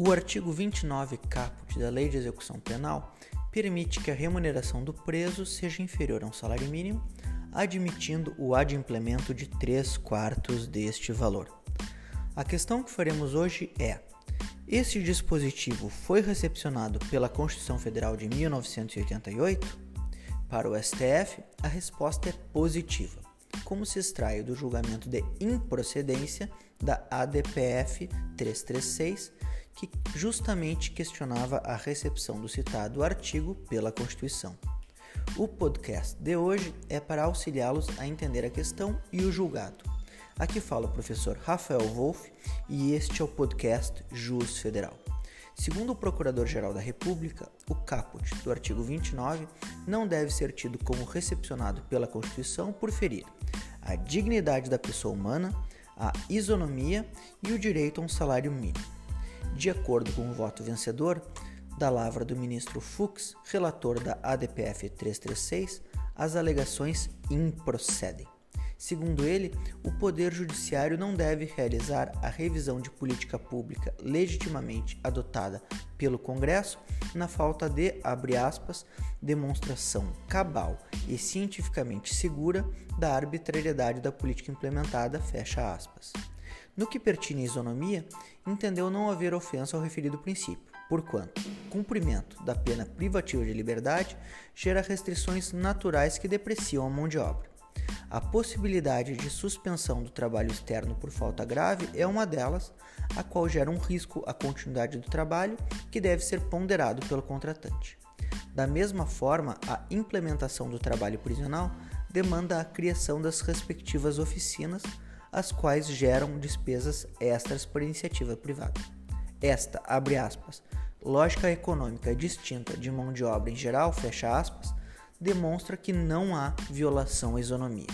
O artigo 29 caput da Lei de Execução Penal permite que a remuneração do preso seja inferior a um salário mínimo, admitindo o adimplemento de 3 quartos deste valor. A questão que faremos hoje é: este dispositivo foi recepcionado pela Constituição Federal de 1988? Para o STF, a resposta é positiva, como se extrai do julgamento de improcedência da ADPF 336, que justamente questionava a recepção do citado artigo pela Constituição. O podcast de hoje é para auxiliá-los a entender a questão e o julgado. Aqui fala o professor Rafael Wolff e este é o podcast Jus Federal. Segundo o Procurador-Geral da República, o caput do artigo 29 não deve ser tido como recepcionado pela Constituição por ferir a dignidade da pessoa humana, a isonomia e o direito a um salário mínimo. De acordo com o voto vencedor da lavra do ministro Fux, relator da ADPF 336, as alegações improcedem. Segundo ele, o Poder Judiciário não deve realizar a revisão de política pública legitimamente adotada pelo Congresso na falta de, abre aspas, demonstração cabal e cientificamente segura da arbitrariedade da política implementada, fecha aspas. No que pertine à isonomia, entendeu não haver ofensa ao referido princípio, porquanto cumprimento da pena privativa de liberdade gera restrições naturais que depreciam a mão de obra. A possibilidade de suspensão do trabalho externo por falta grave é uma delas, a qual gera um risco à continuidade do trabalho que deve ser ponderado pelo contratante. Da mesma forma, a implementação do trabalho prisional demanda a criação das respectivas oficinas, as quais geram despesas extras por iniciativa privada. Esta, abre aspas, lógica econômica distinta de mão de obra em geral, fecha aspas, demonstra que não há violação à isonomia.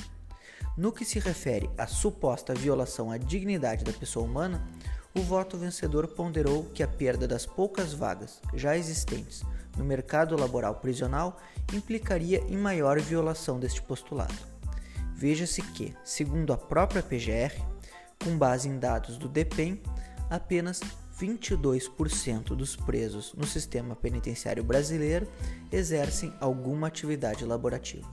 No que se refere à suposta violação à dignidade da pessoa humana, o voto vencedor ponderou que a perda das poucas vagas já existentes no mercado laboral prisional implicaria em maior violação deste postulado. Veja-se que, segundo a própria PGR, com base em dados do DEPEN, apenas 22% dos presos no sistema penitenciário brasileiro exercem alguma atividade laborativa.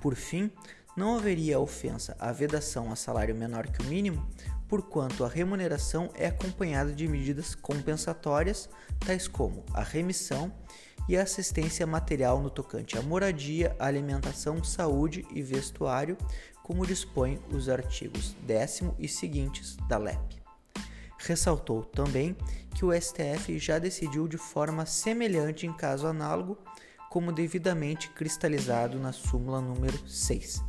Por fim, não haveria ofensa à vedação a salário menor que o mínimo, porquanto a remuneração é acompanhada de medidas compensatórias, tais como a remissão e a assistência material no tocante à moradia, alimentação, saúde e vestuário, como dispõem os artigos 10 e seguintes da LEP. Ressaltou também que o STF já decidiu de forma semelhante em caso análogo, como devidamente cristalizado na súmula número 6.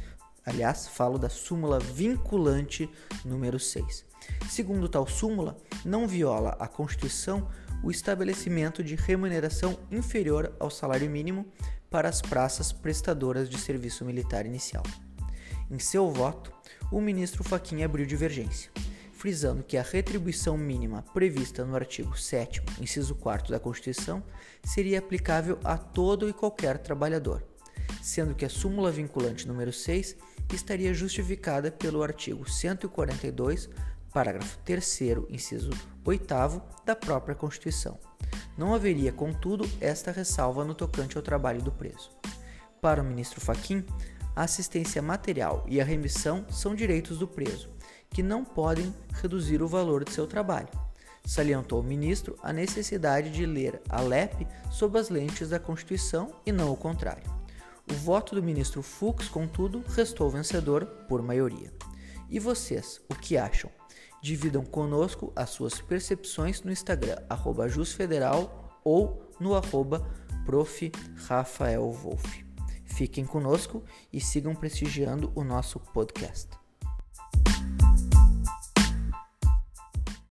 Aliás, falo da súmula vinculante número 6. Segundo tal súmula, não viola a Constituição o estabelecimento de remuneração inferior ao salário mínimo para as praças prestadoras de serviço militar inicial. Em seu voto, o ministro Faquinha abriu divergência frisando que a retribuição mínima prevista no artigo 7, inciso 4 da Constituição, seria aplicável a todo e qualquer trabalhador, sendo que a súmula vinculante número 6 estaria justificada pelo artigo 142, parágrafo 3 inciso 8 da própria Constituição. Não haveria, contudo, esta ressalva no tocante ao trabalho do preso. Para o ministro Faquim, a assistência material e a remissão são direitos do preso que não podem reduzir o valor de seu trabalho. Salientou o ministro a necessidade de ler a LEP sob as lentes da Constituição e não o contrário. O voto do ministro Fux, contudo, restou vencedor por maioria. E vocês, o que acham? Dividam conosco as suas percepções no Instagram, jusfederal ou no arroba Fiquem conosco e sigam prestigiando o nosso podcast.